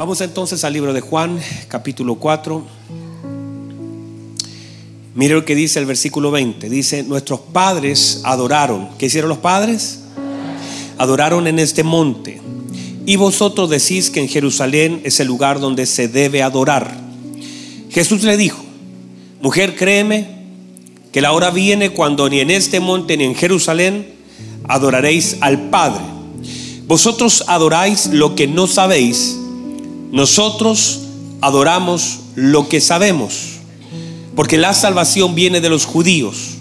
Vamos entonces al libro de Juan, capítulo 4. Mire lo que dice el versículo 20. Dice, nuestros padres adoraron. ¿Qué hicieron los padres? Adoraron en este monte. Y vosotros decís que en Jerusalén es el lugar donde se debe adorar. Jesús le dijo, mujer, créeme que la hora viene cuando ni en este monte ni en Jerusalén adoraréis al Padre. Vosotros adoráis lo que no sabéis nosotros adoramos lo que sabemos, porque la salvación viene de los judíos,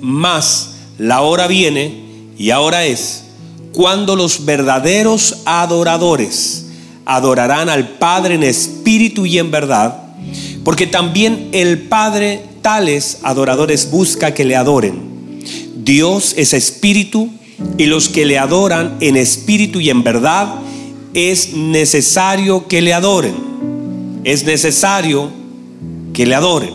mas la hora viene y ahora es cuando los verdaderos adoradores adorarán al Padre en espíritu y en verdad, porque también el Padre tales adoradores busca que le adoren. Dios es espíritu y los que le adoran en espíritu y en verdad es necesario que le adoren. Es necesario que le adoren.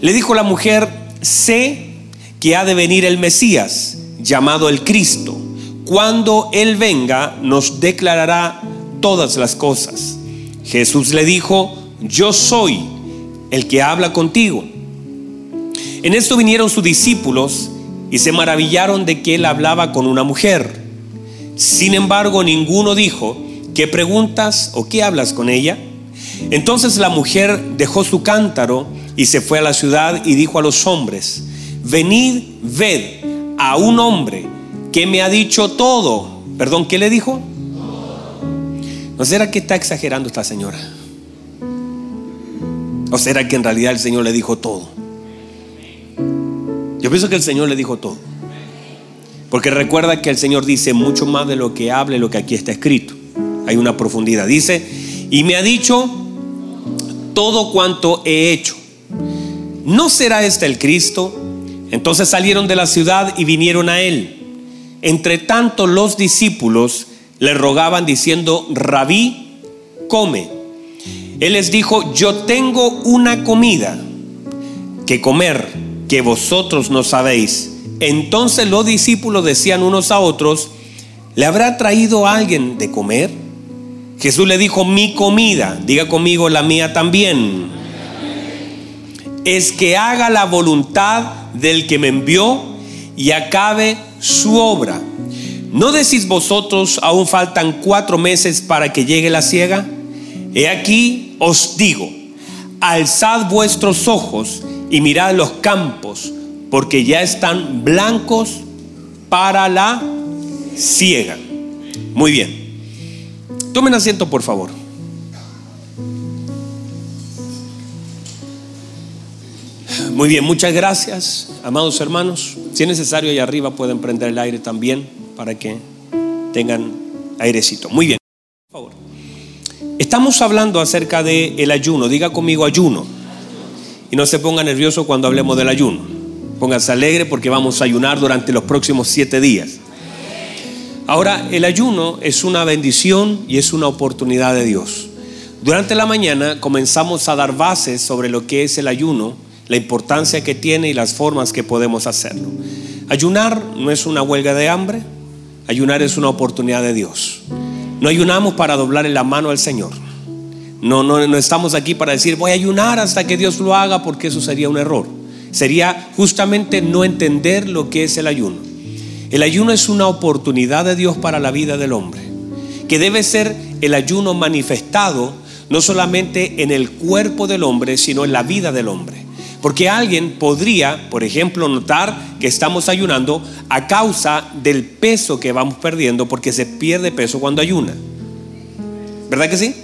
Le dijo la mujer, sé que ha de venir el Mesías, llamado el Cristo. Cuando Él venga, nos declarará todas las cosas. Jesús le dijo, yo soy el que habla contigo. En esto vinieron sus discípulos y se maravillaron de que él hablaba con una mujer. Sin embargo, ninguno dijo, ¿Qué preguntas o qué hablas con ella? Entonces la mujer dejó su cántaro y se fue a la ciudad y dijo a los hombres, venid, ved a un hombre que me ha dicho todo. Perdón, ¿qué le dijo? ¿No será que está exagerando esta señora? ¿O será que en realidad el Señor le dijo todo? Yo pienso que el Señor le dijo todo. Porque recuerda que el Señor dice mucho más de lo que habla y lo que aquí está escrito hay una profundidad. Dice, y me ha dicho todo cuanto he hecho. ¿No será este el Cristo? Entonces salieron de la ciudad y vinieron a él. Entre tanto los discípulos le rogaban diciendo, rabí, come. Él les dijo, yo tengo una comida que comer que vosotros no sabéis. Entonces los discípulos decían unos a otros, ¿le habrá traído alguien de comer? Jesús le dijo, mi comida, diga conmigo la mía también, es que haga la voluntad del que me envió y acabe su obra. ¿No decís vosotros, aún faltan cuatro meses para que llegue la ciega? He aquí os digo, alzad vuestros ojos y mirad los campos, porque ya están blancos para la ciega. Muy bien. Tomen asiento, por favor. Muy bien, muchas gracias, amados hermanos. Si es necesario, allá arriba pueden prender el aire también para que tengan airecito. Muy bien, por favor. Estamos hablando acerca del el ayuno. Diga conmigo ayuno. Y no se ponga nervioso cuando hablemos del ayuno. Póngase alegre porque vamos a ayunar durante los próximos siete días. Ahora, el ayuno es una bendición y es una oportunidad de Dios. Durante la mañana comenzamos a dar bases sobre lo que es el ayuno, la importancia que tiene y las formas que podemos hacerlo. Ayunar no es una huelga de hambre, ayunar es una oportunidad de Dios. No ayunamos para doblarle la mano al Señor. No, no, no estamos aquí para decir voy a ayunar hasta que Dios lo haga porque eso sería un error. Sería justamente no entender lo que es el ayuno. El ayuno es una oportunidad de Dios para la vida del hombre, que debe ser el ayuno manifestado no solamente en el cuerpo del hombre, sino en la vida del hombre. Porque alguien podría, por ejemplo, notar que estamos ayunando a causa del peso que vamos perdiendo, porque se pierde peso cuando ayuna. ¿Verdad que sí?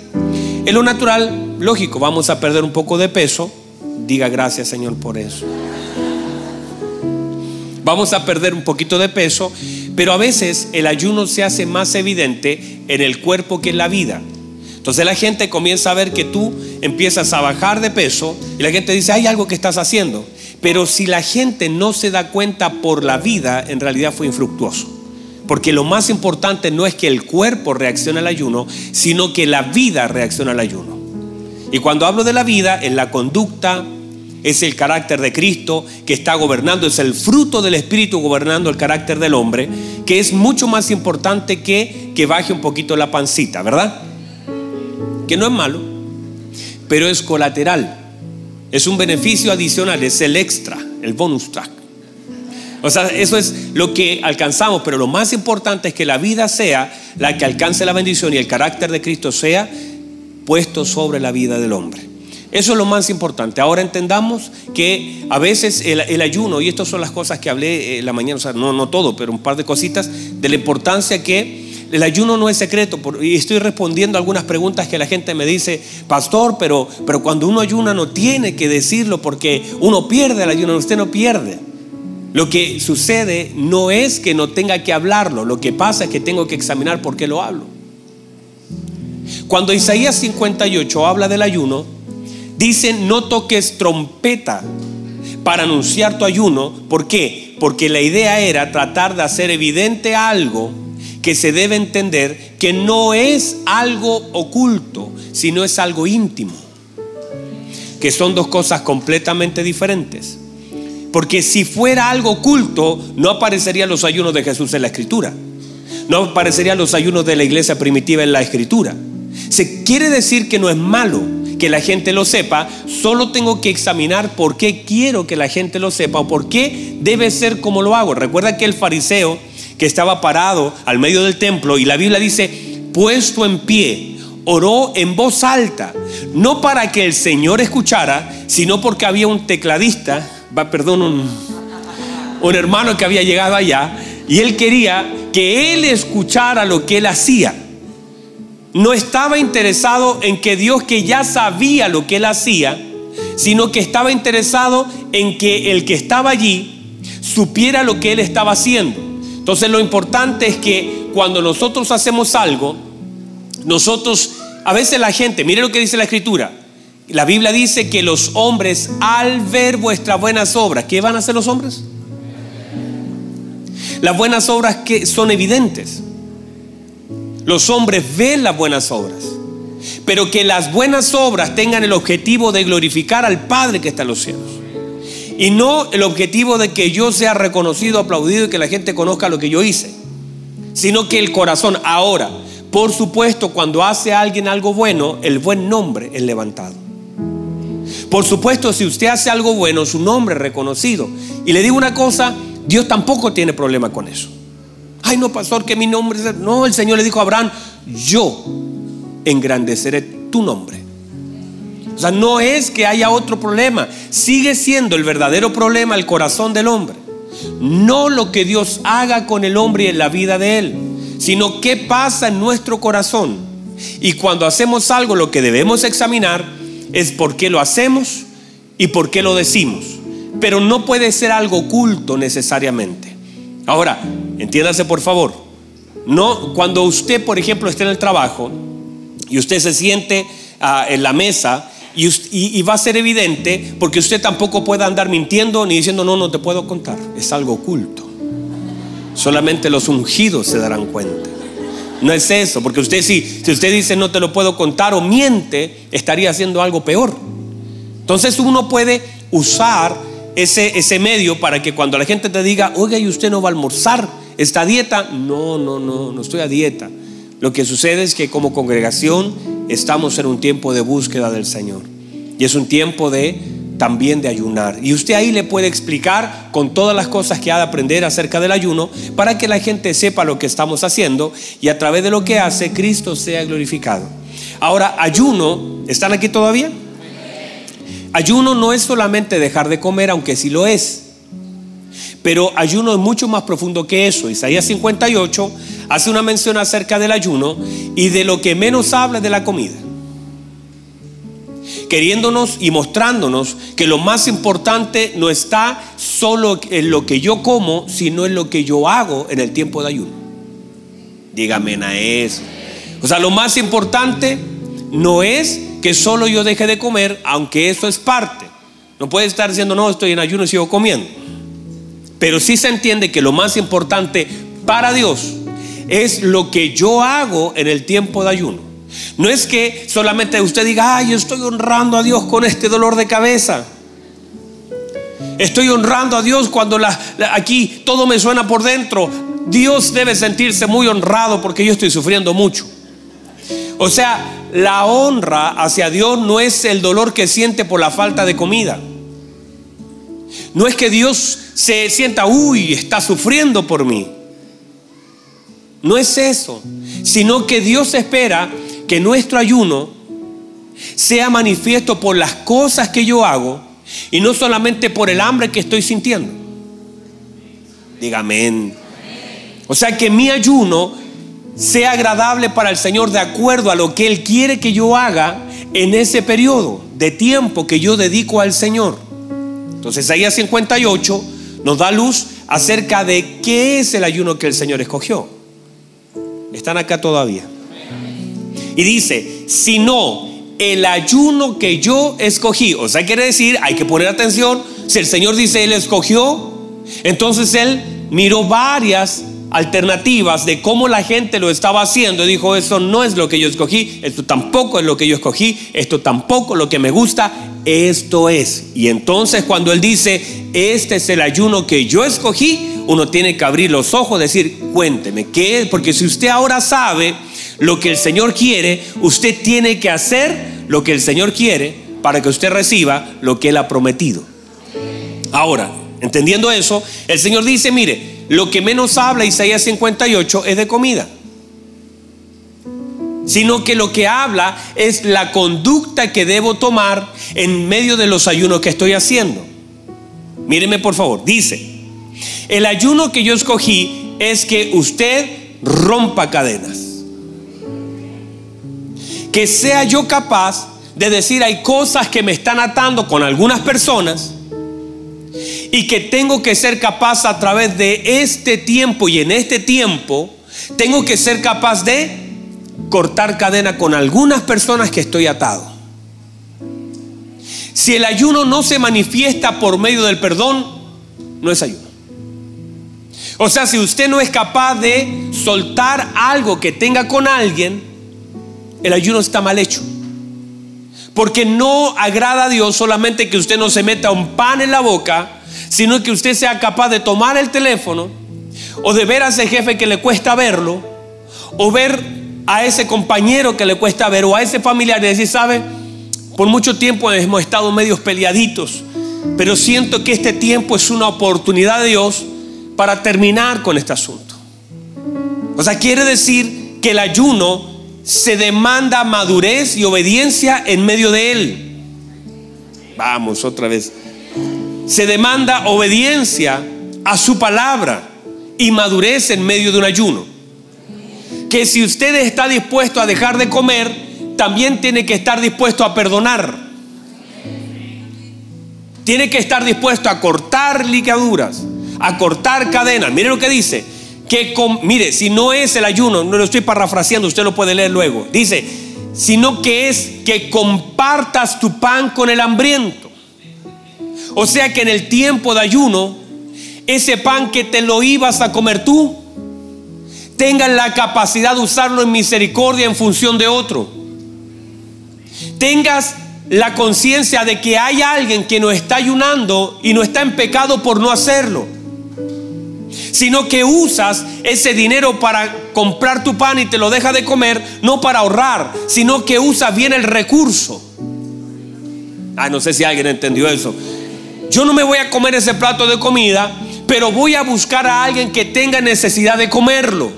En lo natural, lógico, vamos a perder un poco de peso. Diga gracias Señor por eso vamos a perder un poquito de peso, pero a veces el ayuno se hace más evidente en el cuerpo que en la vida. Entonces la gente comienza a ver que tú empiezas a bajar de peso y la gente dice, hay algo que estás haciendo. Pero si la gente no se da cuenta por la vida, en realidad fue infructuoso. Porque lo más importante no es que el cuerpo reaccione al ayuno, sino que la vida reacciona al ayuno. Y cuando hablo de la vida, en la conducta, es el carácter de Cristo que está gobernando, es el fruto del Espíritu gobernando el carácter del hombre, que es mucho más importante que que baje un poquito la pancita, ¿verdad? que no es malo, pero es colateral. Es un beneficio adicional, es el extra, el bonus track. O sea, eso es lo que alcanzamos, pero lo más importante es que la vida sea la que alcance la bendición y el carácter de Cristo sea puesto sobre la vida del hombre. Eso es lo más importante. Ahora entendamos que a veces el, ayuno, y estas son las cosas que hablé en la mañana, o sea, no, no todo, pero un par de cositas, de la importancia que el ayuno no es secreto. Y estoy respondiendo algunas preguntas que la gente me dice, pastor, pero, pero cuando uno ayuna no tiene que decirlo porque uno pierde el ayuno, usted no pierde. Lo que sucede no es que no tenga que hablarlo, lo que pasa es que tengo que examinar por qué lo hablo. Cuando Isaías 58 habla del ayuno, dice no toques trompeta para anunciar tu ayuno. ¿Por qué? Porque la idea era tratar de hacer evidente algo que se debe entender que no es algo oculto, sino es algo íntimo. Que son dos cosas completamente diferentes. Porque si fuera algo oculto, no aparecerían los ayunos de Jesús en la escritura. No aparecerían los ayunos de la iglesia primitiva en la escritura. Se quiere decir que no es malo que la gente lo sepa, solo tengo que examinar por qué quiero que la gente lo sepa o por qué debe ser como lo hago. Recuerda que el fariseo que estaba parado al medio del templo y la Biblia dice, puesto en pie, oró en voz alta, no para que el Señor escuchara, sino porque había un tecladista va, perdón, un, un hermano que había llegado allá y él quería que él escuchara lo que él hacía. No estaba interesado en que Dios que ya sabía lo que él hacía, sino que estaba interesado en que el que estaba allí supiera lo que él estaba haciendo. Entonces lo importante es que cuando nosotros hacemos algo, nosotros, a veces la gente, mire lo que dice la escritura, la Biblia dice que los hombres al ver vuestras buenas obras, ¿qué van a hacer los hombres? Las buenas obras que son evidentes. Los hombres ven las buenas obras. Pero que las buenas obras tengan el objetivo de glorificar al Padre que está en los cielos. Y no el objetivo de que yo sea reconocido, aplaudido y que la gente conozca lo que yo hice. Sino que el corazón ahora, por supuesto, cuando hace a alguien algo bueno, el buen nombre es levantado. Por supuesto, si usted hace algo bueno, su nombre es reconocido. Y le digo una cosa, Dios tampoco tiene problema con eso. Ay, no, pastor, que mi nombre es... No, el Señor le dijo a Abraham, yo engrandeceré tu nombre. O sea, no es que haya otro problema. Sigue siendo el verdadero problema el corazón del hombre. No lo que Dios haga con el hombre y en la vida de él, sino qué pasa en nuestro corazón. Y cuando hacemos algo, lo que debemos examinar es por qué lo hacemos y por qué lo decimos. Pero no puede ser algo oculto necesariamente. Ahora, entiéndase por favor. No, cuando usted, por ejemplo, está en el trabajo y usted se siente ah, en la mesa y, va a ser evidente porque usted tampoco puede andar mintiendo ni diciendo no, no te puedo contar. Es algo oculto. Solamente los ungidos se darán cuenta. No es eso, porque usted si, si usted dice no te lo puedo contar o miente, estaría haciendo algo peor. Entonces uno puede usar ese, ese medio para que cuando la gente te diga, oiga, y usted no va a almorzar, ¿está a dieta? No, no, no, no estoy a dieta. Lo que sucede es que como congregación estamos en un tiempo de búsqueda del Señor. Y es un tiempo de también de ayunar. Y usted ahí le puede explicar con todas las cosas que ha de aprender acerca del ayuno para que la gente sepa lo que estamos haciendo y a través de lo que hace Cristo sea glorificado. Ahora, ayuno, ¿están aquí todavía? Ayuno no es solamente dejar de comer, aunque sí lo es. Pero ayuno es mucho más profundo que eso. Isaías 58 hace una mención acerca del ayuno y de lo que menos habla de la comida queriéndonos y mostrándonos que lo más importante no está solo en lo que yo como, sino en lo que yo hago en el tiempo de ayuno. Dígame a eso. O sea, lo más importante no es que solo yo deje de comer, aunque eso es parte. No puede estar diciendo, no, estoy en ayuno y sigo comiendo. Pero sí se entiende que lo más importante para Dios es lo que yo hago en el tiempo de ayuno. No es que solamente usted diga, ay, yo estoy honrando a Dios con este dolor de cabeza. Estoy honrando a Dios cuando aquí todo me suena por dentro. Dios debe sentirse muy honrado porque yo estoy sufriendo mucho. O sea, la honra hacia Dios no es el dolor que siente por la falta de comida. No es que Dios se sienta, uy, está sufriendo por mí. No es eso, sino que Dios espera que nuestro ayuno sea manifiesto por las cosas que yo hago y no solamente por el hambre que estoy sintiendo. Dígame. O sea que mi ayuno sea agradable para el Señor de acuerdo a lo que Él quiere que yo haga en ese periodo de tiempo que yo dedico al Señor. Entonces Isaías 58 nos da luz acerca de qué es el ayuno que el Señor escogió. Están acá todavía. Y dice, si no, el ayuno que yo escogí, o sea, quiere decir, hay que poner atención, si el Señor dice, Él escogió, entonces Él miró varias alternativas de cómo la gente lo estaba haciendo dijo, eso no es lo que yo escogí, esto tampoco es lo que yo escogí, esto tampoco es lo que me gusta, esto es. Y entonces cuando Él dice, este es el ayuno que yo escogí, uno tiene que abrir los ojos, decir, cuénteme, ¿qué es? Porque si usted ahora sabe lo que el Señor quiere, usted tiene que hacer lo que el Señor quiere para que usted reciba lo que Él ha prometido. Ahora, entendiendo eso, el Señor dice, mire, lo que menos habla Isaías 58 es de comida sino que lo que habla es la conducta que debo tomar en medio de los ayunos que estoy haciendo. Míreme por favor, dice, el ayuno que yo escogí es que usted rompa cadenas. Que sea yo capaz de decir hay cosas que me están atando con algunas personas y que tengo que ser capaz a través de este tiempo y en este tiempo, tengo que ser capaz de cortar cadena con algunas personas que estoy atado. Si el ayuno no se manifiesta por medio del perdón, no es ayuno. O sea, si usted no es capaz de soltar algo que tenga con alguien, el ayuno está mal hecho. Porque no agrada a Dios solamente que usted no se meta un pan en la boca, sino que usted sea capaz de tomar el teléfono o de ver a ese jefe que le cuesta verlo, o ver a ese compañero que le cuesta ver, o a ese familiar y decir, ¿sabe? Por mucho tiempo hemos estado medios peleaditos, pero siento que este tiempo es una oportunidad de Dios para terminar con este asunto. O sea, quiere decir que el ayuno se demanda madurez y obediencia en medio de él. Vamos, otra vez. Se demanda obediencia a su palabra y madurez en medio de un ayuno. Que si usted está dispuesto a dejar de comer, también tiene que estar dispuesto a perdonar. Tiene que estar dispuesto a cortar ligaduras a cortar cadenas. Mire lo que dice. Que mire, si no es el ayuno, no lo estoy parafraseando, usted lo puede leer luego. Dice, sino que es que compartas tu pan con el hambriento. O sea que en el tiempo de ayuno, ese pan que te lo ibas a comer tú, tengas la capacidad de usarlo en misericordia en función de otro. Tengas la conciencia de que hay alguien que no está ayunando y no está en pecado por no hacerlo sino que usas ese dinero para comprar tu pan y te lo dejas de comer, no para ahorrar, sino que usas bien el recurso. Ay, no sé si alguien entendió eso. Yo no me voy a comer ese plato de comida, pero voy a buscar a alguien que tenga necesidad de comerlo.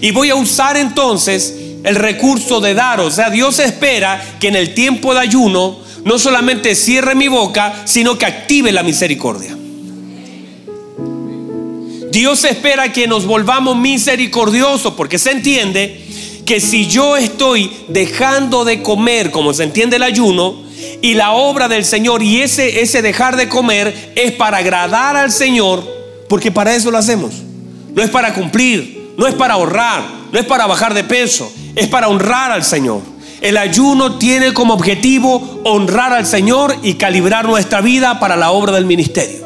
Y voy a usar entonces el recurso de dar. O sea, Dios espera que en el tiempo de ayuno no solamente cierre mi boca, sino que active la misericordia. Dios espera que nos volvamos misericordiosos porque se entiende que si yo estoy dejando de comer, como se entiende el ayuno, y la obra del Señor y ese, ese dejar de comer es para agradar al Señor, porque para eso lo hacemos. No es para cumplir, no es para ahorrar, no es para bajar de peso, es para honrar al Señor. El ayuno tiene como objetivo honrar al Señor y calibrar nuestra vida para la obra del ministerio.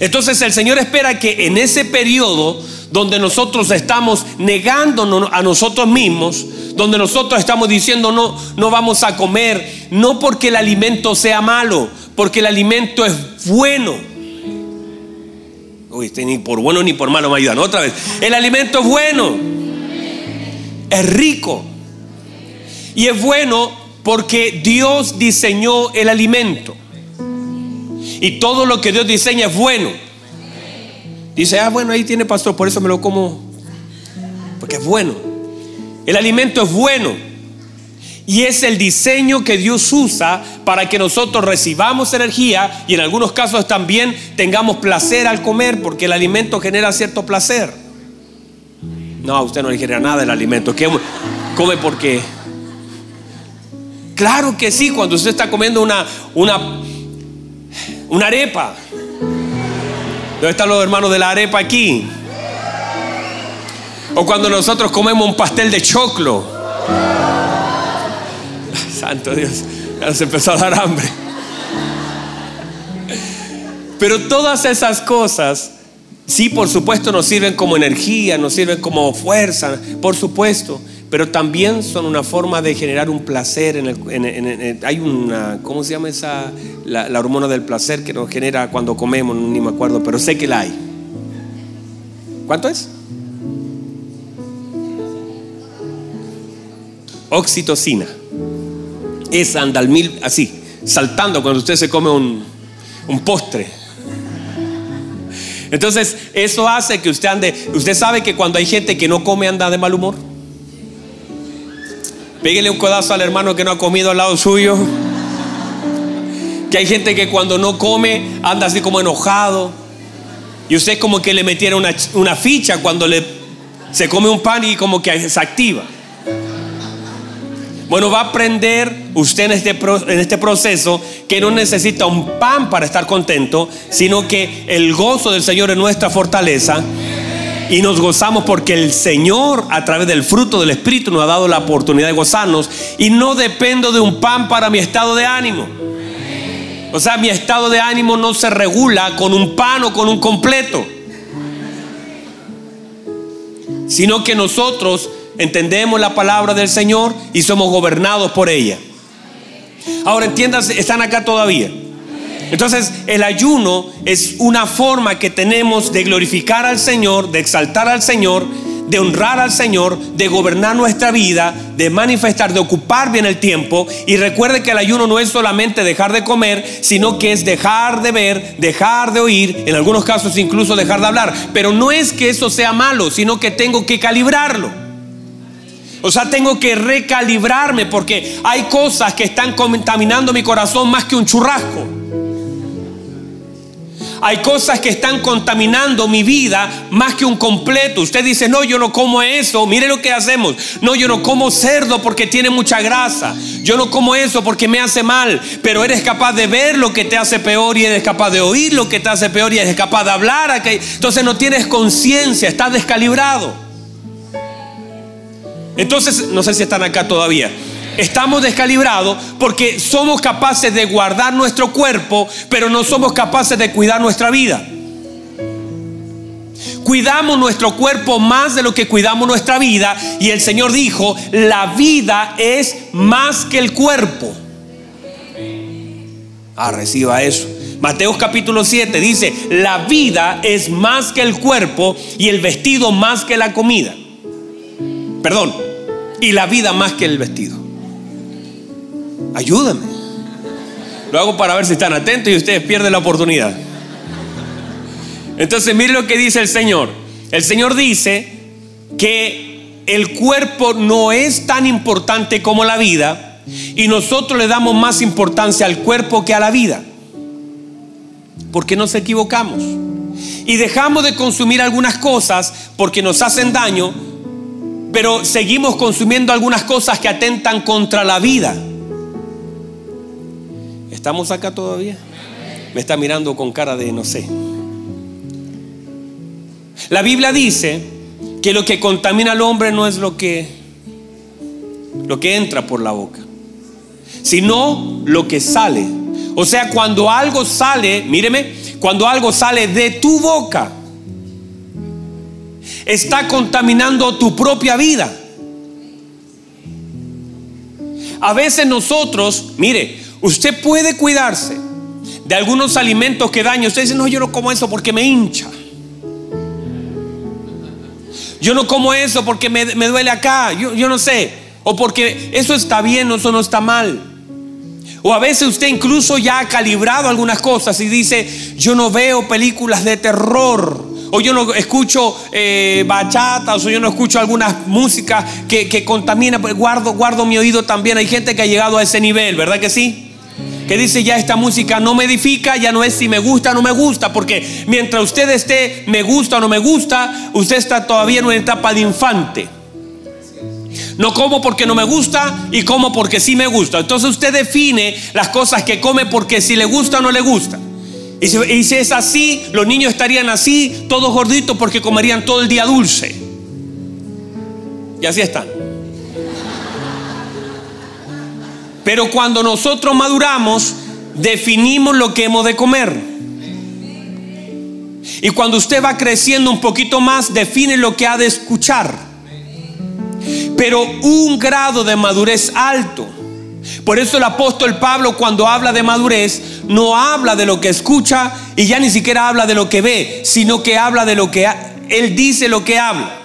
Entonces el Señor espera que en ese periodo donde nosotros estamos negándonos a nosotros mismos, donde nosotros estamos diciendo no, no vamos a comer, no porque el alimento sea malo, porque el alimento es bueno. Uy, este ni por bueno ni por malo me ayudan. Otra vez, el alimento es bueno, es rico Y es bueno porque Dios diseñó el alimento. Y todo lo que Dios diseña es bueno. Dice, ah, bueno, ahí tiene pastor, por eso me lo como. Porque es bueno. El alimento es bueno. Y es el diseño que Dios usa para que nosotros recibamos energía y en algunos casos también tengamos placer al comer, porque el alimento genera cierto placer. No, a usted no le genera nada el alimento. Come porque. Claro que sí, cuando usted está comiendo una, una, una arepa. ¿Dónde están los hermanos de la arepa aquí? O cuando nosotros comemos un pastel de choclo. Santo Dios, ya se empezó a dar hambre. Pero todas esas cosas, sí, por supuesto, nos sirven como energía, nos sirven como fuerza, por supuesto pero también son una forma de generar un placer. En el, hay una, ¿cómo se llama esa? La, hormona del placer que nos genera cuando comemos, ni me acuerdo, pero sé que la hay. ¿Cuánto es? Oxitocina. Esa anda al mil, así, saltando cuando usted se come un postre. Entonces, eso hace que usted ande. Usted sabe que cuando hay gente que no come anda de mal humor. Pégale un codazo al hermano que no ha comido al lado suyo. Que hay gente que cuando no come anda así como enojado. Y usted como que le metiera una, ficha cuando le, se come un pan y como que se activa. Bueno, va a aprender usted en este, en este proceso que no necesita un pan para estar contento, sino que el gozo del Señor es nuestra fortaleza y nos gozamos porque el Señor a través del fruto del Espíritu nos ha dado la oportunidad de gozarnos y no dependo de un pan para mi estado de ánimo. O sea, mi estado de ánimo no se regula con un pan o con un completo, sino que nosotros entendemos la palabra del Señor y somos gobernados por ella. Ahora entiendas, están acá todavía. Entonces, el ayuno es una forma que tenemos de glorificar al Señor, de exaltar al Señor, de honrar al Señor, de gobernar nuestra vida, de manifestar, de ocupar bien el tiempo. Y recuerde que el ayuno no es solamente dejar de comer, sino que es dejar de ver, dejar de oír, en algunos casos incluso dejar de hablar. Pero no es que eso sea malo, sino que tengo que calibrarlo. O sea, tengo que recalibrarme porque hay cosas que están contaminando mi corazón más que un churrasco. Hay cosas que están contaminando mi vida más que un completo. Usted dice, no, yo no como eso. Mire lo que hacemos. No, yo no como cerdo porque tiene mucha grasa. Yo no como eso porque me hace mal. Pero eres capaz de ver lo que te hace peor y eres capaz de oír lo que te hace peor y eres capaz de hablar. Entonces no tienes conciencia, estás descalibrado. Entonces, no sé si están acá todavía estamos descalibrados porque somos capaces de guardar nuestro cuerpo, pero no somos capaces de cuidar nuestra vida. Cuidamos nuestro cuerpo más de lo que cuidamos nuestra vida y el Señor dijo, la vida es más que el cuerpo. Ah, reciba eso. Mateo capítulo 7 dice, la vida es más que el cuerpo y el vestido más que la comida. Perdón, y la vida más que el vestido. Ayúdame. Lo hago para ver si están atentos y ustedes pierden la oportunidad. Entonces, mire lo que dice el Señor. El Señor dice que el cuerpo no es tan importante como la vida y nosotros le damos más importancia al cuerpo que a la vida. Porque nos equivocamos. Y dejamos de consumir algunas cosas porque nos hacen daño, pero seguimos consumiendo algunas cosas que atentan contra la vida. ¿Estamos acá todavía? Me está mirando con cara de no sé. La Biblia dice que lo que contamina al hombre no es lo que lo que entra por la boca, sino lo que sale. O sea, cuando algo sale, míreme, cuando algo sale de tu boca, está contaminando tu propia vida. A veces nosotros, mire, Usted puede cuidarse de algunos alimentos que dañan. Usted dice, no, yo no como eso porque me hincha. Yo no como eso porque me, duele acá. Yo, yo, no sé. O porque eso está bien eso no está mal. O a veces usted incluso ya ha calibrado algunas cosas y dice, yo no veo películas de terror. O yo no escucho eh, bachatas, o yo no escucho algunas músicas que, que contaminan. Guardo, guardo mi oído también. Hay gente que ha llegado a ese nivel, ¿verdad que sí? Que dice ya esta música no me edifica, ya no es si me gusta o no me gusta, porque mientras usted esté me gusta o no me gusta, usted está todavía en una etapa de infante. No como porque no me gusta y como porque sí me gusta. Entonces usted define las cosas que come porque si le gusta o no le gusta. Y si, es así, los niños estarían así, todos gorditos porque comerían todo el día dulce. Y así están. Pero cuando nosotros maduramos, definimos lo que hemos de comer. Y cuando usted va creciendo un poquito más, define lo que ha de escuchar. Pero un grado de madurez alto. Por eso el apóstol Pablo cuando habla de madurez no habla de lo que escucha y ya ni siquiera habla de lo que ve, sino que habla de lo que él dice lo que habla.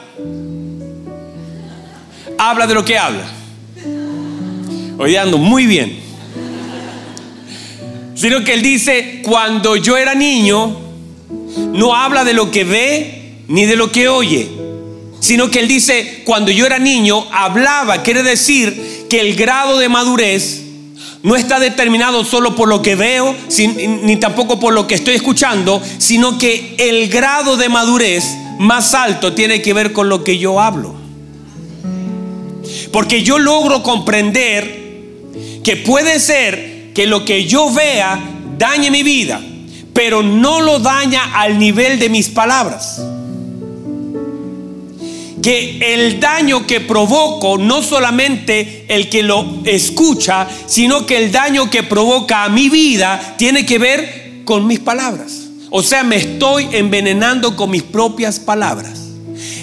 Habla de lo que habla. Hoy ando muy bien. Sino que él dice, cuando yo era niño, no habla de lo que ve ni de lo que oye, sino que él dice, cuando yo era niño, hablaba, quiere decir que el grado de madurez no está determinado solo por lo que veo, ni tampoco por lo que estoy escuchando, sino que el grado de madurez más alto tiene que ver con lo que yo hablo. Porque yo logro comprender que puede ser que lo que yo vea dañe mi vida, pero no lo daña al nivel de mis palabras. Que el daño que provoco, no solamente el que lo escucha, sino que el daño que provoca a mi vida tiene que ver con mis palabras. O sea, me estoy envenenando con mis propias palabras.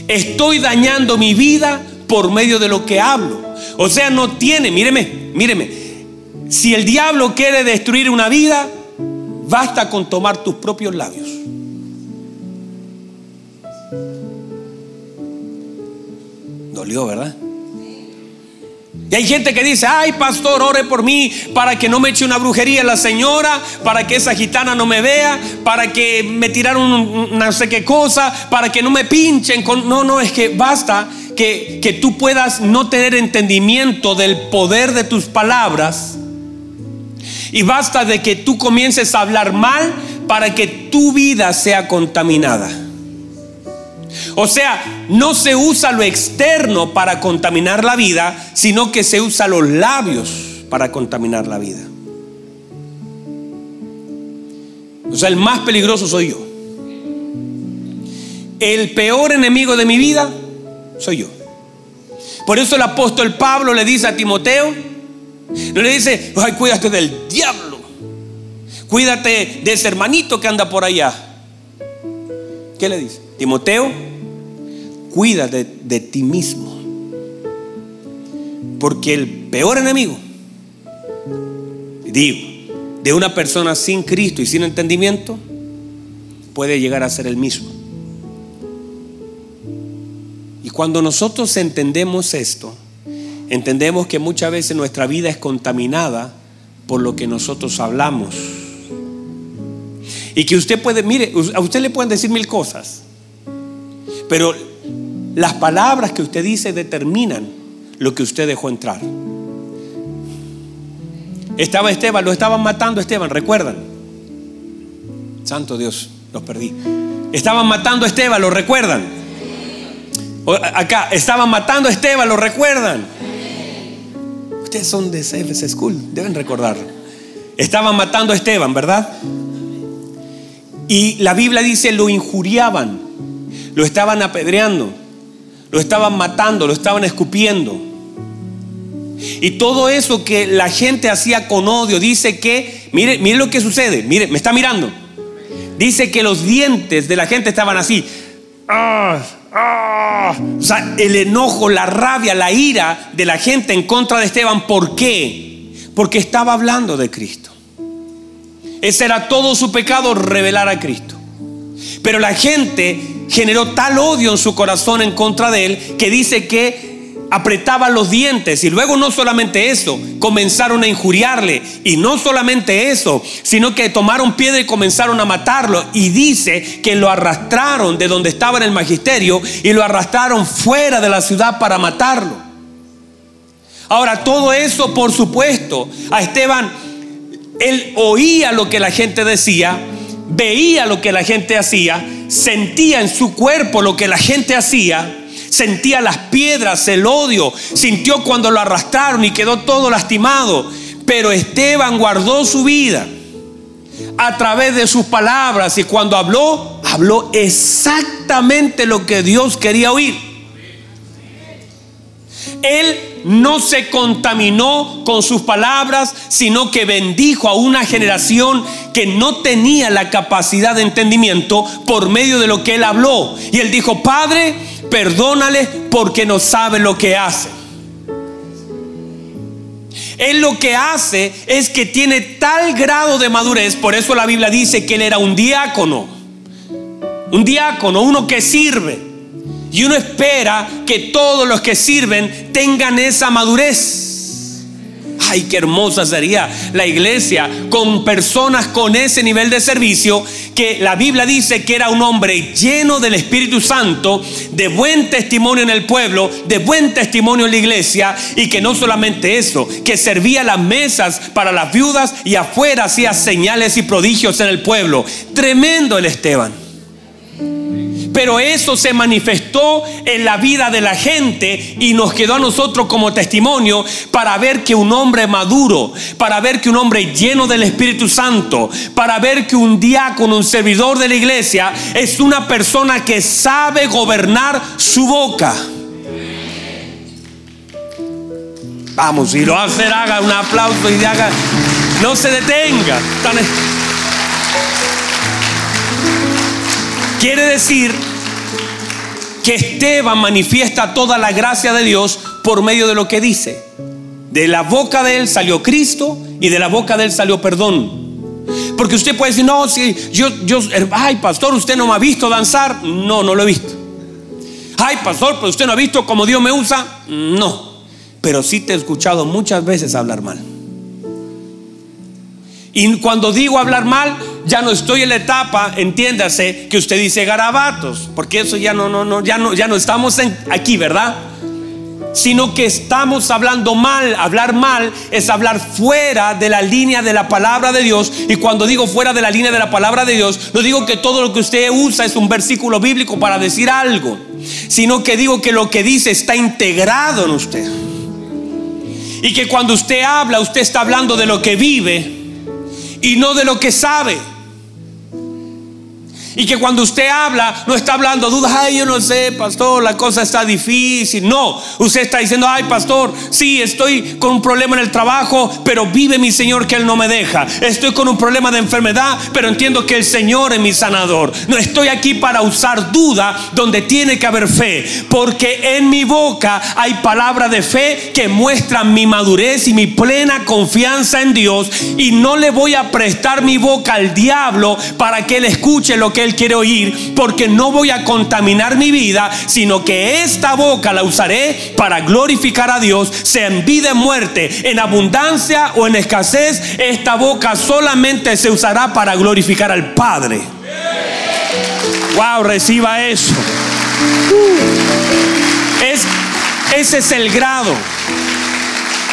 Estoy dañando mi vida por medio de lo que hablo. O sea, no tiene, míreme, míreme, si el diablo quiere destruir una vida, basta con tomar tus propios labios. Dolió, ¿verdad? Y hay gente que dice, ay pastor, ore por mí para que no me eche una brujería la señora, para que esa gitana no me vea, para que me tiraron no sé qué cosa, para que no me pinchen. No, no, es que basta que, que tú puedas no tener entendimiento del poder de tus palabras y basta de que tú comiences a hablar mal para que tu vida sea contaminada. O sea, no se usa lo externo para contaminar la vida, sino que se usa los labios para contaminar la vida. O sea, el más peligroso soy yo. El peor enemigo de mi vida soy yo. Por eso el apóstol Pablo le dice a Timoteo, no le dice, ay, cuídate del diablo. Cuídate de ese hermanito que anda por allá. ¿Qué le dice? Timoteo, cuídate de ti mismo. Porque el peor enemigo, digo, de una persona sin Cristo y sin entendimiento, puede llegar a ser el mismo. Y cuando nosotros entendemos esto, entendemos que muchas veces nuestra vida es contaminada por lo que nosotros hablamos. Y que usted puede, mire, a usted le pueden decir mil cosas, pero las palabras que usted dice determinan lo que usted dejó entrar. Estaba Esteban, lo estaban matando Esteban, ¿recuerdan? Santo Dios, los perdí. Estaban matando a Esteban, ¿lo recuerdan? Acá, estaban matando a Esteban, ¿lo recuerdan? Ustedes son de CFS School, deben recordarlo. Estaban matando a Esteban, ¿verdad? Y la Biblia dice, lo injuriaban, lo estaban apedreando, lo estaban matando, lo estaban escupiendo. Y todo eso que la gente hacía con odio, dice que, mire, mire lo que sucede, mire, me está mirando. Dice que los dientes de la gente estaban así. ¡Ah! Ah, o sea, el enojo, la rabia, la ira de la gente en contra de Esteban. ¿Por qué? Porque estaba hablando de Cristo. Ese era todo su pecado, revelar a Cristo. Pero la gente generó tal odio en su corazón en contra de él que dice que apretaban los dientes. Y luego no solamente eso, comenzaron a injuriarle. Y no solamente eso, sino que tomaron piedra y comenzaron a matarlo. Y dice que lo arrastraron de donde estaba en el magisterio y lo arrastraron fuera de la ciudad para matarlo. Ahora, todo eso, por supuesto, a Esteban, él oía lo que la gente decía, veía lo que la gente hacía, sentía en su cuerpo lo que la gente hacía, sentía las piedras, el odio, sintió cuando lo arrastraron y quedó todo lastimado. Pero Esteban guardó su vida a través de sus palabras y cuando habló, habló exactamente lo que Dios quería oír. Él no se contaminó con sus palabras, sino que bendijo a una generación que no tenía la capacidad de entendimiento por medio de lo que él habló. Y él dijo, Padre, perdónale porque no sabe lo que hace. Él lo que hace es que tiene tal grado de madurez, por eso la Biblia dice que él era un diácono. Un diácono, uno que sirve. Y uno espera que todos los que sirven tengan esa madurez. Ay, qué hermosa sería la iglesia con personas con ese nivel de servicio que la Biblia dice que era un hombre lleno del Espíritu Santo, de buen testimonio en el pueblo, de buen testimonio en la iglesia y que no solamente eso, que servía las mesas para las viudas y afuera hacía señales y prodigios en el pueblo. Tremendo el Esteban. Pero eso se manifestó en la vida de la gente y nos quedó a nosotros como testimonio para ver que un hombre maduro, para ver que un hombre lleno del Espíritu Santo, para ver que un diácono, un servidor de la iglesia, es una persona que sabe gobernar su boca. Vamos, si lo hace, haga un aplauso y haga, no se detenga. Quiere decir que Esteban manifiesta toda la gracia de Dios por medio de lo que dice. De la boca de él salió Cristo y de la boca de él salió perdón. Porque usted puede decir, no, si yo, yo, ay, pastor, usted no me ha visto danzar. No, no lo he visto. Ay, pastor, pero usted no ha visto cómo Dios me usa. No, pero sí te he escuchado muchas veces hablar mal. Y cuando digo hablar mal, ya no estoy en la etapa, entiéndase, que usted dice garabatos, porque eso ya no, no, no, ya no, ya no estamos aquí, ¿verdad? Sino que estamos hablando mal. Hablar mal es hablar fuera de la línea de la palabra de Dios. Y cuando digo fuera de la línea de la palabra de Dios, no digo que todo lo que usted usa es un versículo bíblico para decir algo, sino que digo que lo que dice está integrado en usted. Y que cuando usted habla, usted está hablando de lo que vive y no de lo que sabe. Y que cuando usted habla, no está hablando dudas, ay, yo no sé, pastor, la cosa está difícil. No, usted está diciendo, ay, pastor, sí, estoy con un problema en el trabajo, pero vive mi Señor que Él no me deja. Estoy con un problema de enfermedad, pero entiendo que el Señor es mi sanador. No estoy aquí para usar duda donde tiene que haber fe, porque en mi boca hay palabra de fe que muestran mi madurez y mi plena confianza en Dios. Y no le voy a prestar mi boca al diablo para que Él escuche lo que él quiere oír, porque no voy a contaminar mi vida, sino que esta boca la usaré para glorificar a Dios, sea en vida en muerte, en abundancia o en escasez, esta boca solamente se usará para glorificar al Padre. Wow, reciba eso. Es, ese es el grado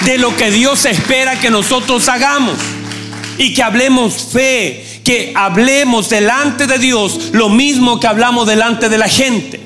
de lo que Dios espera que nosotros hagamos y que hablemos fe que hablemos delante de Dios lo mismo que hablamos delante de la gente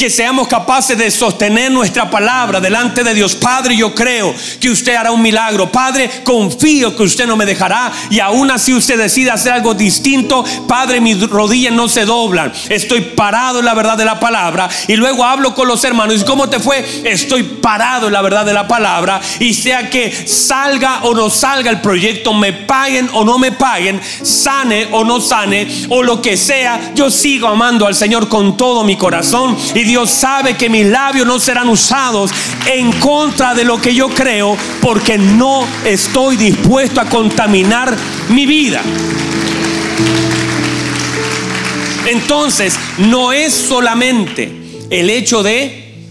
que seamos capaces de sostener nuestra palabra delante de Dios. Padre, yo creo que usted hará un milagro. Padre, confío que usted no me dejará. Y aún así usted decide hacer algo distinto. Padre, mis rodillas no se doblan. Estoy parado en la verdad de la palabra. Y luego hablo con los hermanos. ¿Y cómo te fue? Estoy parado en la verdad de la palabra. Y sea que salga o no salga el proyecto, me paguen o no me paguen, sane o no sane, o lo que sea, yo sigo amando al Señor con todo mi corazón y Dios sabe que mis labios no serán usados en contra de lo que yo creo porque no estoy dispuesto a contaminar mi vida. Entonces, no es solamente el hecho de,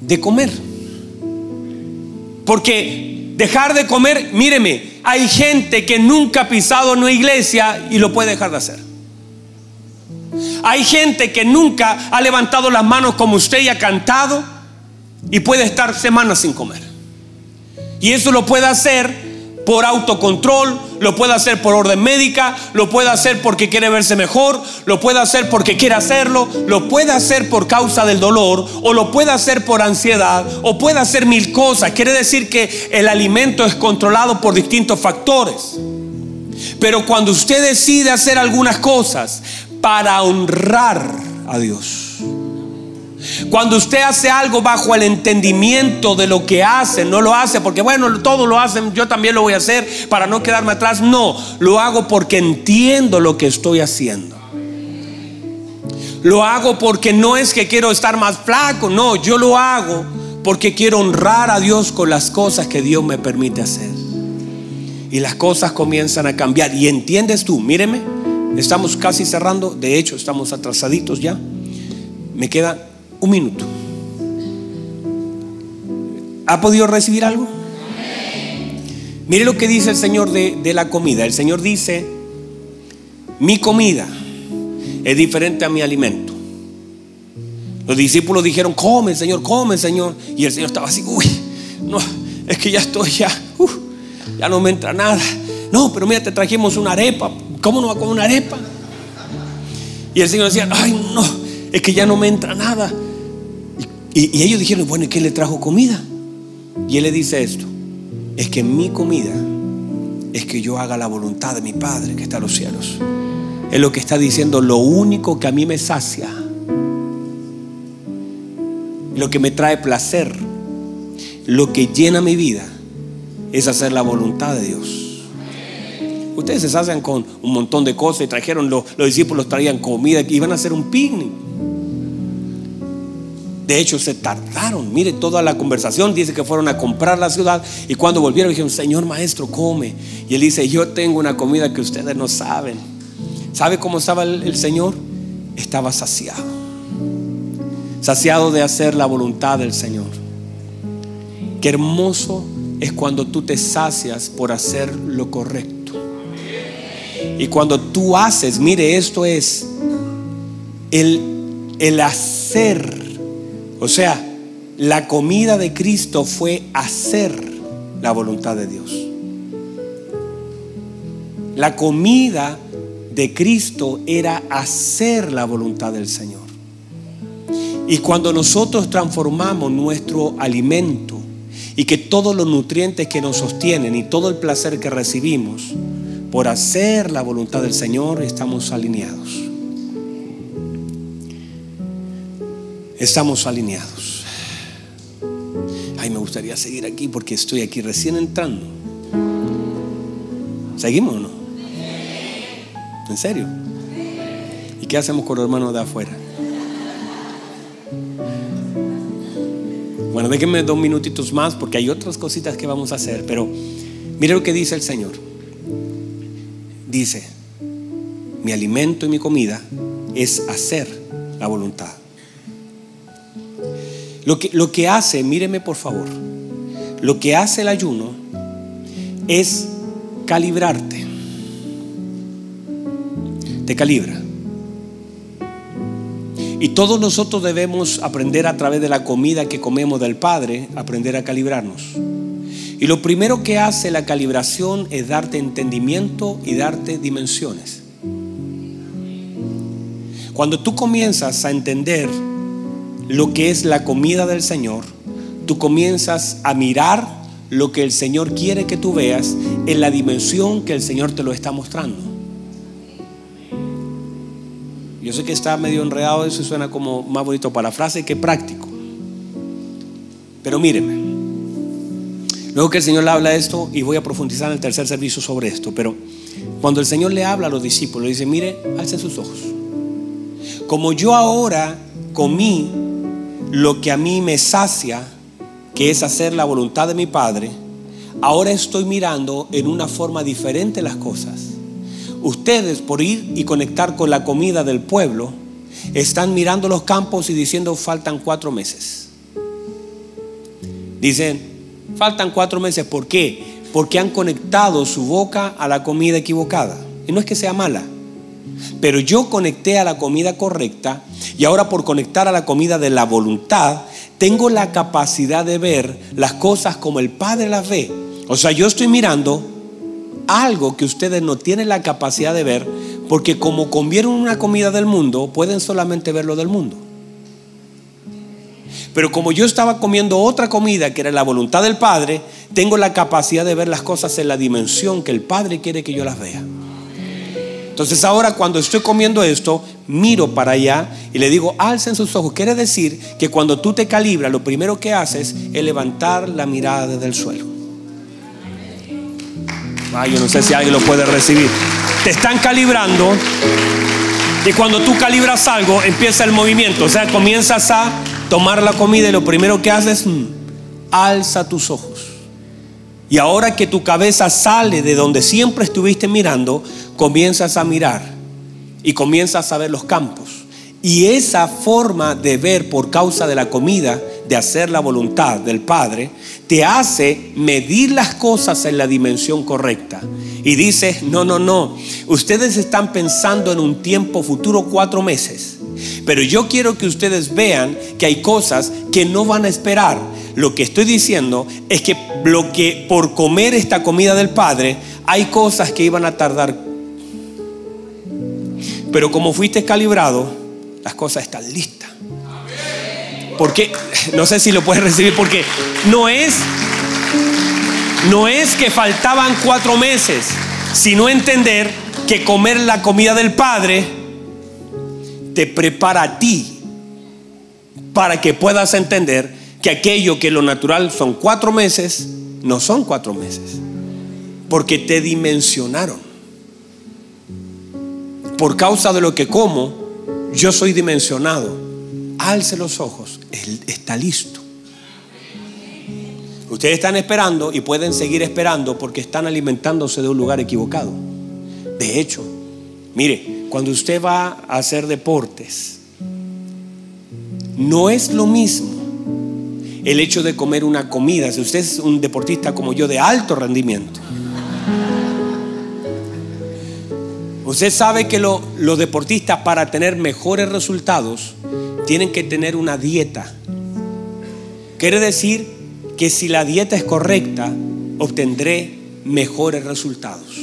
de comer. Porque dejar de comer, míreme, hay gente que nunca ha pisado en una iglesia y lo puede dejar de hacer. Hay gente que nunca ha levantado las manos como usted y ha cantado y puede estar semanas sin comer. Y eso lo puede hacer por autocontrol, lo puede hacer por orden médica, lo puede hacer porque quiere verse mejor, lo puede hacer porque quiere hacerlo, lo puede hacer por causa del dolor o lo puede hacer por ansiedad o puede hacer mil cosas. Quiere decir que el alimento es controlado por distintos factores. Pero cuando usted decide hacer algunas cosas para honrar a Dios, cuando usted hace algo bajo el entendimiento de lo que hace, no lo hace porque, bueno, todos lo hacen, yo también lo voy a hacer para no quedarme atrás. No, lo hago porque entiendo lo que estoy haciendo. Lo hago porque no es que quiero estar más flaco, no, yo lo hago porque quiero honrar a Dios con las cosas que Dios me permite hacer. Y las cosas comienzan a cambiar. Y entiendes tú, míreme, estamos casi cerrando, de hecho estamos atrasaditos ya. Me queda un minuto. ¿Ha podido recibir algo? Mire lo que dice el Señor de, de, la comida. El Señor dice, mi comida es diferente a mi alimento. Los discípulos dijeron, come Señor, come Señor. Y el Señor estaba así, uy, no, es que ya estoy ya, ya no me entra nada. No, pero mira, te trajimos una arepa. ¿Cómo no va a comer una arepa? Y el Señor decía, ay, no, es que ya no me entra nada. Y, ellos dijeron, bueno, ¿y qué le trajo comida? Y él le dice esto, es que mi comida es que yo haga la voluntad de mi Padre que está en los cielos. Es lo que está diciendo, lo único que a mí me sacia, lo que me trae placer, lo que llena mi vida, es hacer la voluntad de Dios. Ustedes se sacian con un montón de cosas y trajeron, los, los discípulos traían comida, y iban a hacer un picnic. De hecho, se tardaron. Mire toda la conversación. Dice que fueron a comprar la ciudad y cuando volvieron dijeron, Señor maestro, come. Y él dice, yo tengo una comida que ustedes no saben. ¿Sabe cómo estaba el, Señor? Estaba saciado. Saciado de hacer la voluntad del Señor. Qué hermoso es cuando tú te sacias por hacer lo correcto. Y cuando tú haces, mire, esto es el, el hacer o sea, la comida de Cristo fue hacer la voluntad de Dios. La comida de Cristo era hacer la voluntad del Señor. Y cuando nosotros transformamos nuestro alimento y que todos los nutrientes que nos sostienen y todo el placer que recibimos por hacer la voluntad del Señor, estamos alineados. estamos alineados. Ay, me gustaría seguir aquí porque estoy aquí recién entrando. ¿Seguimos o no? ¿En serio? ¿Y qué hacemos con los hermanos de afuera? Bueno, déjenme dos minutitos más porque hay otras cositas que vamos a hacer, pero mire lo que dice el Señor. Dice, mi alimento y mi comida es hacer la voluntad. Lo que, lo que hace, míreme por favor, lo que hace el ayuno es calibrarte. Te calibra. Y todos nosotros debemos aprender a través de la comida que comemos del Padre, aprender a calibrarnos. Y lo primero que hace la calibración es darte entendimiento y darte dimensiones. Cuando tú comienzas a entender lo que es la comida del Señor, tú comienzas a mirar lo que el Señor quiere que tú veas en la dimensión que el Señor te lo está mostrando. Yo sé que está medio enredado, eso suena como más bonito para frase que práctico. Pero míreme, luego que el Señor le habla esto, y voy a profundizar en el tercer servicio sobre esto, pero cuando el Señor le habla a los discípulos, le dice, mire, alcen sus ojos. Como yo ahora comí lo que a mí me sacia, que es hacer la voluntad de mi Padre, ahora estoy mirando en una forma diferente las cosas. Ustedes, por ir y conectar con la comida del pueblo, están mirando los campos y diciendo faltan cuatro meses. Dicen, faltan cuatro meses. ¿Por qué? Porque han conectado su boca a la comida equivocada. Y no es que sea mala, pero yo conecté a la comida correcta y ahora por conectar a la comida de la voluntad, tengo la capacidad de ver las cosas como el Padre las ve. O sea, yo estoy mirando algo que ustedes no tienen la capacidad de ver porque como comieron una comida del mundo, pueden solamente ver lo del mundo. Pero como yo estaba comiendo otra comida que era la voluntad del Padre, tengo la capacidad de ver las cosas en la dimensión que el Padre quiere que yo las vea. Entonces ahora cuando estoy comiendo esto, miro para allá y le digo, alcen sus ojos. Quiere decir que cuando tú te calibras, lo primero que haces es levantar la mirada desde el suelo. Ay, yo no sé si alguien lo puede recibir. Te están calibrando y cuando tú calibras algo, empieza el movimiento. O sea, comienzas a tomar la comida y lo primero que haces, mm, alza tus ojos. Y ahora que tu cabeza sale de donde siempre estuviste mirando, comienzas a mirar y comienzas a ver los campos. Y esa forma de ver por causa de la comida, de hacer la voluntad del Padre, te hace medir las cosas en la dimensión correcta. Y dices, no, no, no, ustedes están pensando en un tiempo futuro cuatro meses. Pero yo quiero que ustedes vean que hay cosas que no van a esperar. Lo que estoy diciendo es que lo que por comer esta comida del Padre, hay cosas que iban a tardar pero como fuiste calibrado, las cosas están listas. Porque, no sé si lo puedes recibir, porque no es, no es que faltaban cuatro meses, sino entender que comer la comida del Padre te prepara a ti para que puedas entender que aquello que lo natural son cuatro meses, no son cuatro meses, porque te dimensionaron. Por causa de lo que como, yo soy dimensionado. Alce los ojos, Está listo. Ustedes están esperando y pueden seguir esperando porque están alimentándose de un lugar equivocado. De hecho, mire, cuando usted va a hacer deportes, no es lo mismo el hecho de comer una comida, si usted es un deportista como yo de alto rendimiento, Usted sabe que los deportistas para tener mejores resultados tienen que tener una dieta. Quiere decir que si la dieta es correcta, obtendré mejores resultados.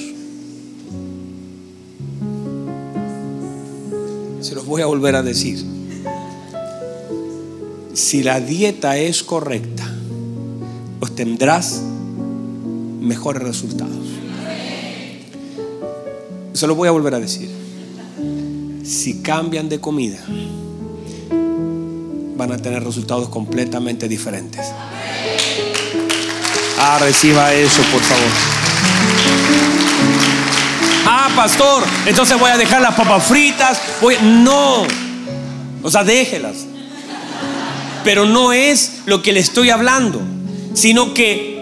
Se los voy a volver a decir. Si la dieta es correcta, obtendrás mejores resultados. Se lo voy a volver a decir. Si cambian de comida, van a tener resultados completamente diferentes. Ah, reciba eso, por favor. Ah, pastor, entonces voy a dejar las papas fritas. Voy... No, o sea, déjelas. Pero no es lo que le estoy hablando, sino que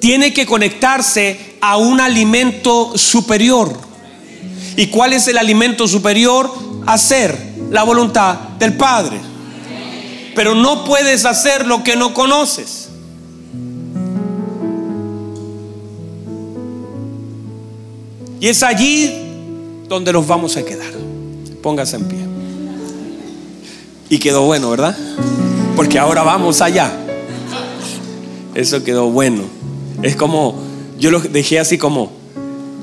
tiene que conectarse a un alimento superior. ¿Y cuál es el alimento superior? Hacer la voluntad del Padre. Pero no puedes hacer lo que no conoces. Y es allí donde nos vamos a quedar. Póngase en pie. Y quedó bueno, ¿verdad? Porque ahora vamos allá. Eso quedó bueno. Es como, yo lo dejé así como,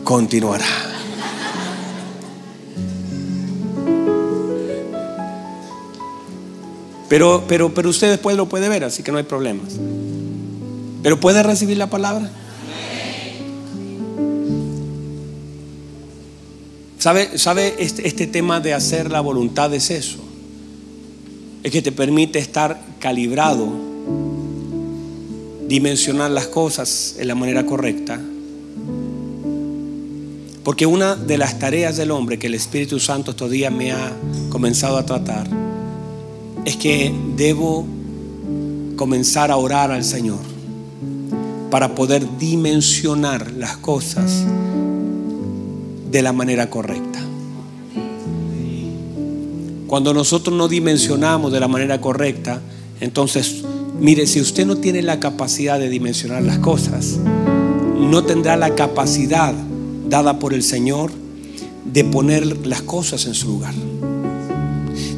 continuará. Pero, pero, pero usted después lo puede ver, así que no hay problemas. Pero puede recibir la palabra. ¿Sabe, sabe este, este tema de hacer la voluntad es eso? Es que te permite estar calibrado, dimensionar las cosas en la manera correcta. Porque una de las tareas del hombre que el Espíritu Santo estos días me ha comenzado a tratar es que debo comenzar a orar al Señor para poder dimensionar las cosas de la manera correcta. Cuando nosotros no dimensionamos de la manera correcta, entonces Mire, si usted no tiene la capacidad de dimensionar las cosas, no tendrá la capacidad dada por el Señor de poner las cosas en su lugar.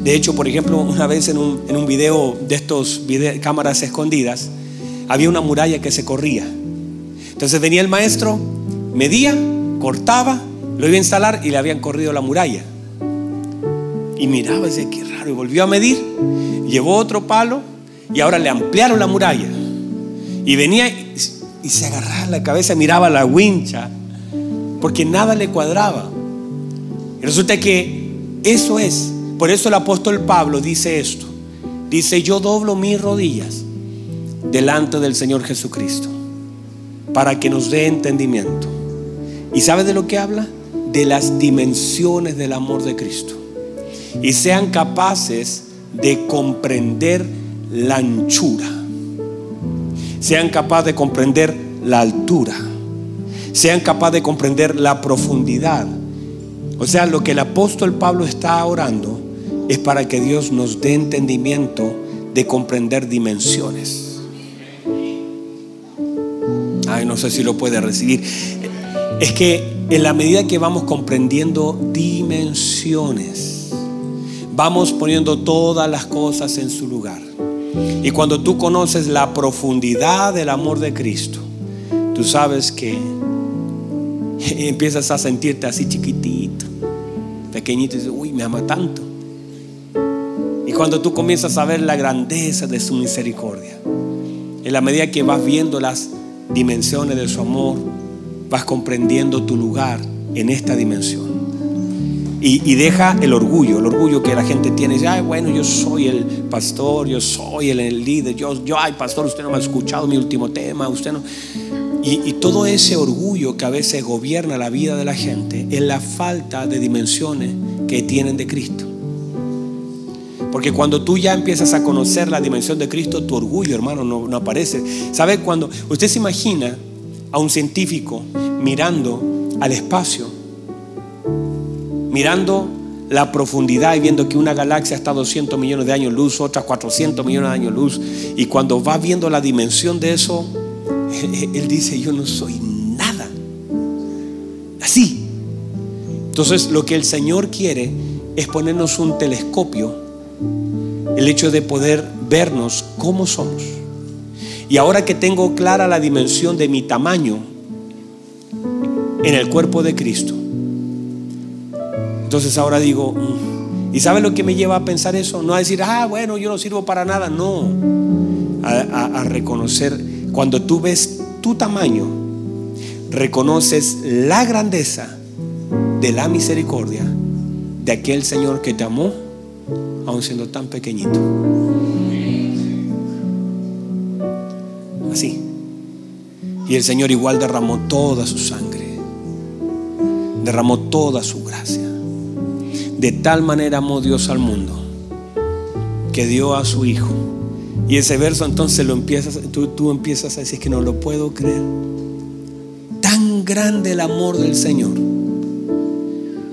De hecho, por ejemplo, una vez en un, en un video de estos cámaras escondidas, había una muralla que se corría. Entonces venía el maestro, medía, cortaba, lo iba a instalar y le habían corrido la muralla. Y miraba y decía, qué raro. Y volvió a medir, llevó otro palo y ahora le ampliaron la muralla. Y venía y, se agarraba la cabeza, miraba la wincha, porque nada le cuadraba. Y resulta que eso es. Por eso el apóstol Pablo dice esto. Dice, yo doblo mis rodillas delante del Señor Jesucristo para que nos dé entendimiento. ¿Y sabe de lo que habla? De las dimensiones del amor de Cristo. Y sean capaces de comprender la anchura. Sean capaces de comprender la altura. Sean capaces de comprender la profundidad. O sea, lo que el apóstol Pablo está orando es para que Dios nos dé entendimiento de comprender dimensiones. Ay, no sé si lo puede recibir. Es que en la medida que vamos comprendiendo dimensiones, vamos poniendo todas las cosas en su lugar. Y cuando tú conoces la profundidad del amor de Cristo, tú sabes que empiezas a sentirte así chiquitito, pequeñito, y dices, uy, me ama tanto. Y cuando tú comienzas a ver la grandeza de su misericordia, en la medida que vas viendo las dimensiones de su amor, vas comprendiendo tu lugar en esta dimensión. Y, deja el orgullo, el orgullo que la gente tiene. Dice, ay, bueno, yo soy el pastor, yo soy el, líder, yo, yo, ay, pastor, usted no me ha escuchado mi último tema, usted no. Y, y todo ese orgullo que a veces gobierna la vida de la gente es la falta de dimensiones que tienen de Cristo. Porque cuando tú ya empiezas a conocer la dimensión de Cristo, tu orgullo, hermano, no, aparece. ¿Sabe cuando usted se imagina a un científico mirando al espacio, mirando la profundidad y viendo que una galaxia está a 200 millones de años luz, otra 400 millones de años luz, y cuando va viendo la dimensión de eso, él dice, yo no soy nada. Así. Entonces lo que el Señor quiere es ponernos un telescopio el hecho de poder vernos como somos. Y ahora que tengo clara la dimensión de mi tamaño en el cuerpo de Cristo, entonces ahora digo, mm", ¿y sabe lo que me lleva a pensar eso? No a decir, ah, bueno, yo no sirvo para nada, no. A, a reconocer, cuando tú ves tu tamaño, reconoces la grandeza de la misericordia de aquel Señor que te amó aún siendo tan pequeñito. Así. Y el Señor igual derramó toda su sangre, derramó toda su gracia. De tal manera amó Dios al mundo que dio a su Hijo. Y ese verso entonces lo empiezas, tú, tú empiezas a decir que no lo puedo creer. Tan grande el amor del Señor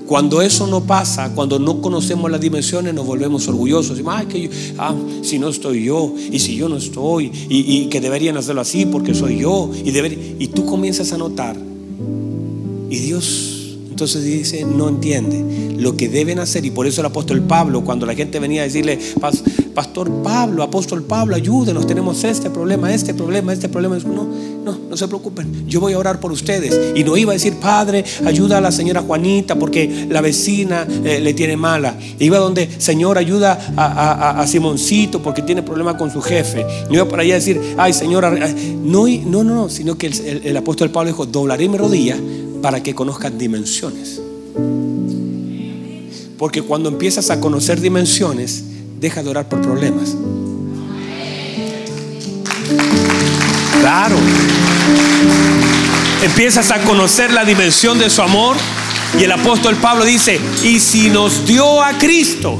cuando eso no pasa, cuando no conocemos las dimensiones, nos volvemos orgullosos. Y, que ah, si no estoy yo, y si yo no estoy, y, que deberían hacerlo así porque soy yo. Y, y tú comienzas a notar. Y Dios entonces dice, no entiende lo que deben hacer. Y por eso el apóstol Pablo, cuando la gente venía a decirle, Pastor Pablo, apóstol Pablo, ayúdenos, tenemos este problema, este problema, este problema. No, no, no se preocupen, yo voy a orar por ustedes. Y no iba a decir, Padre, ayuda a la señora Juanita porque la vecina eh, le tiene mala. Iba donde, Señor, ayuda a, Simoncito porque tiene problema con su jefe. No iba para allá a decir, ay, señora, no, no, no, sino que el, el apóstol Pablo dijo, doblaré mi rodilla para que conozcan dimensiones. Porque cuando empiezas a conocer dimensiones, deja de orar por problemas. Claro. Empiezas a conocer la dimensión de su amor y el apóstol Pablo dice, y si nos dio a Cristo,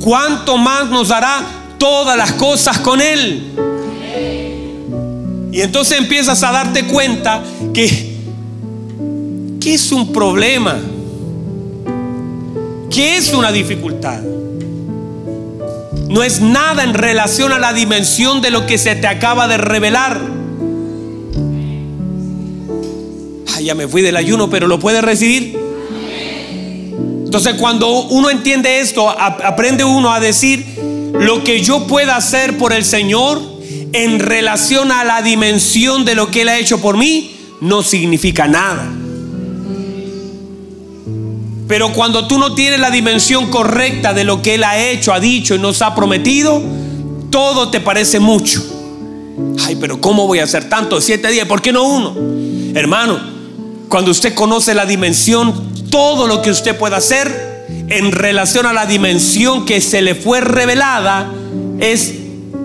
¿cuánto más nos dará todas las cosas con Él? Y entonces empiezas a darte cuenta que, que es un problema, que es una dificultad. No es nada en relación a la dimensión de lo que se te acaba de revelar. Ay, ya me fui del ayuno, pero lo puedes recibir. Entonces cuando uno entiende esto, aprende uno a decir lo que yo pueda hacer por el Señor en relación a la dimensión de lo que Él ha hecho por mí, no significa nada. Pero cuando tú no tienes la dimensión correcta de lo que Él ha hecho, ha dicho y nos ha prometido, todo te parece mucho. Ay, pero ¿cómo voy a hacer tanto? Siete días, ¿por qué no uno? Hermano, cuando usted conoce la dimensión todo lo que usted pueda hacer en relación a la dimensión que se le fue revelada es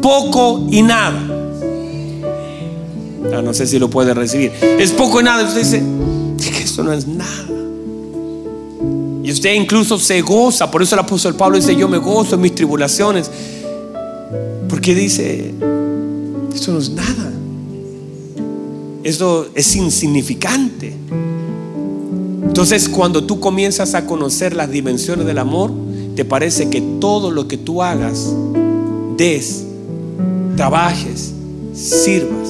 poco y nada. Ah, no sé si lo puede recibir. Es poco y nada. Usted dice que esto no es nada. Y usted incluso se goza. Por eso el apóstol Pablo dice, yo me gozo en mis tribulaciones. Porque dice, esto no es nada. Esto es insignificante. Entonces cuando tú comienzas a conocer las dimensiones del amor, te parece que todo lo que tú hagas, des, trabajes, sirvas,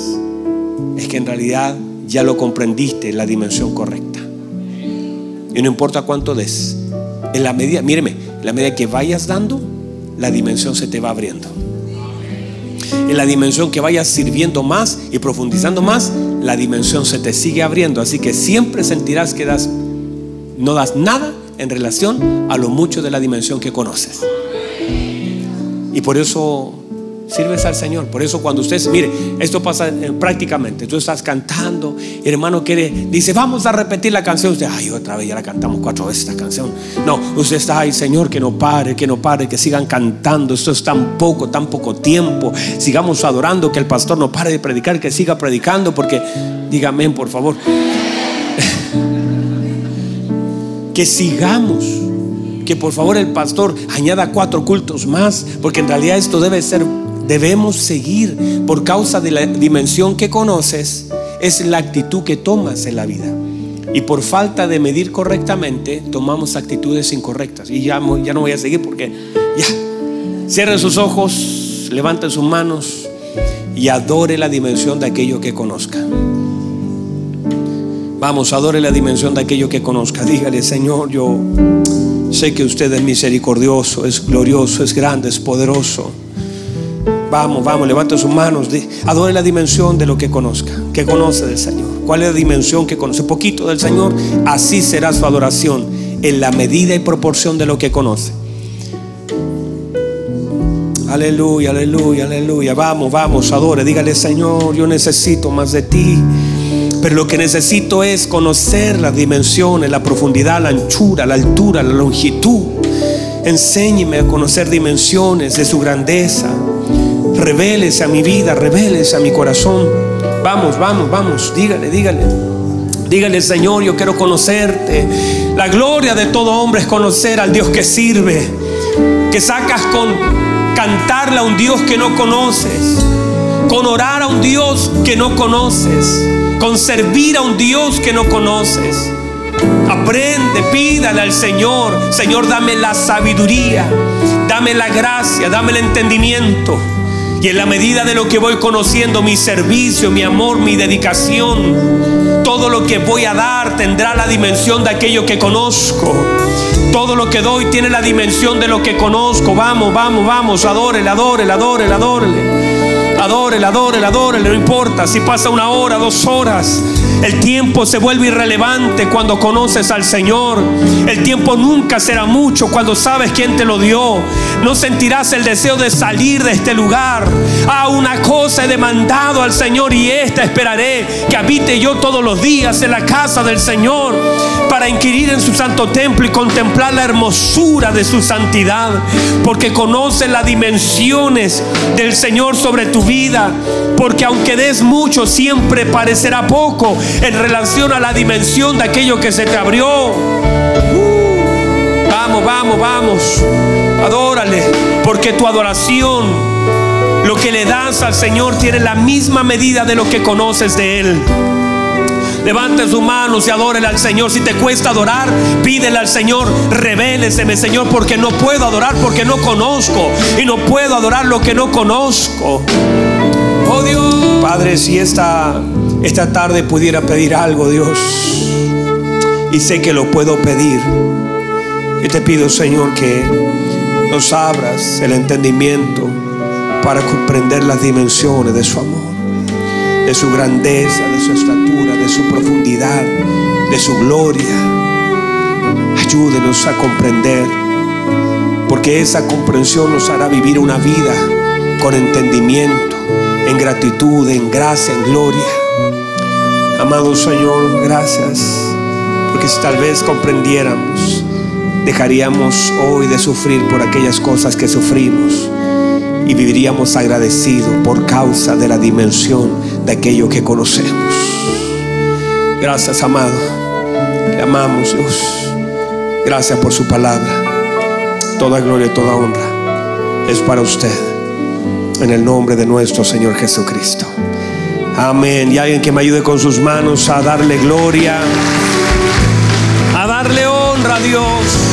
es que en realidad ya lo comprendiste en la dimensión correcta. Y no importa cuánto des, en la medida, míreme, en la medida que vayas dando, la dimensión se te va abriendo. En la dimensión que vayas sirviendo más y profundizando más, la dimensión se te sigue abriendo. Así que siempre sentirás que das no das nada en relación a lo mucho de la dimensión que conoces. Y por eso sirves al Señor. Por eso cuando usted, mire, esto pasa prácticamente, tú estás cantando, hermano quiere, dice, vamos a repetir la canción. Usted, ay, otra vez ya la cantamos cuatro veces esta canción. No, usted está, ahí Señor, que no pare, que no pare, que sigan cantando. Esto es tan poco, tan poco tiempo. Sigamos adorando, que el pastor no pare de predicar, que siga predicando, porque, dígame, por favor que sigamos. Que por favor el pastor añada cuatro cultos más, porque en realidad esto debe ser, debemos seguir por causa de la dimensión que conoces, es la actitud que tomas en la vida. Y por falta de medir correctamente, tomamos actitudes incorrectas. Y ya, no voy a seguir porque ya. Cierre sus ojos, levante sus manos y adore la dimensión de aquello que conozca. Vamos, adore la dimensión de aquello que conozca. Dígale, Señor, yo sé que usted es misericordioso, es glorioso, es grande, es poderoso. Vamos, vamos, levante sus manos. Adore la dimensión de lo que conozca, que conoce del Señor. ¿Cuál es la dimensión que conoce? Poquito del Señor. Así será su adoración en la medida y proporción de lo que conoce. Aleluya, aleluya, aleluya. Vamos, vamos, adore. Dígale, Señor, yo necesito más de ti. Pero lo que necesito es conocer las dimensiones, la profundidad, la anchura, la altura, la longitud. Enséñeme a conocer dimensiones de su grandeza. Revélese a mi vida, revélese a mi corazón. Vamos, vamos, vamos. Dígale, dígale. Dígale, Señor, yo quiero conocerte. La gloria de todo hombre es conocer al Dios que sirve. Que sacas con cantarle a un Dios que no conoces. Con orar a un Dios que no conoces con servir a un Dios que no conoces. Aprende, pídale al Señor, Señor, dame la sabiduría, dame la gracia, dame el entendimiento. Y en la medida de lo que voy conociendo, mi servicio, mi amor, mi dedicación, todo lo que voy a dar tendrá la dimensión de aquello que conozco. Todo lo que doy tiene la dimensión de lo que conozco. Vamos, vamos, vamos, adórele, adórele, adórele, adórele. Adórele, adórele, adórele, no importa si pasa una hora, dos horas. El tiempo se vuelve irrelevante cuando conoces al Señor. El tiempo nunca será mucho cuando sabes quién te lo dio. No sentirás el deseo de salir de este lugar. A una cosa he demandado al Señor y esta esperaré que habite yo todos los días en la casa del Señor para inquirir en su santo templo y contemplar la hermosura de su santidad. Porque conoce las dimensiones del Señor sobre tu vida. Porque aunque des mucho, siempre parecerá poco en relación a la dimensión de aquello que se te abrió. Uh, vamos, vamos, vamos. Adórale, porque tu adoración, lo que le das al Señor, tiene la misma medida de lo que conoces de Él. Levante sus manos y adórele al Señor. Si te cuesta adorar, pídele al Señor, revéleseme, Señor, porque no puedo adorar porque no conozco. Y no puedo adorar lo que no conozco. Padre, si esta, esta tarde pudiera pedir algo, Dios, y sé que lo puedo pedir, yo te pido, Señor, que nos abras el entendimiento para comprender las dimensiones de su amor, de su grandeza, de su estatura, de su profundidad, de su gloria. Ayúdenos a comprender, porque esa comprensión nos hará vivir una vida con entendimiento, en gratitud, en gracia, en gloria. Amado Señor, gracias, porque si tal vez comprendiéramos, dejaríamos hoy de sufrir por aquellas cosas que sufrimos y viviríamos agradecidos por causa de la dimensión de aquello que conocemos. Gracias, amado. Le amamos, Dios. Gracias por su palabra. Toda gloria y toda honra es para usted. En el nombre de nuestro Señor Jesucristo. Amén. Y alguien que me ayude con sus manos a darle gloria, a darle honra a Dios.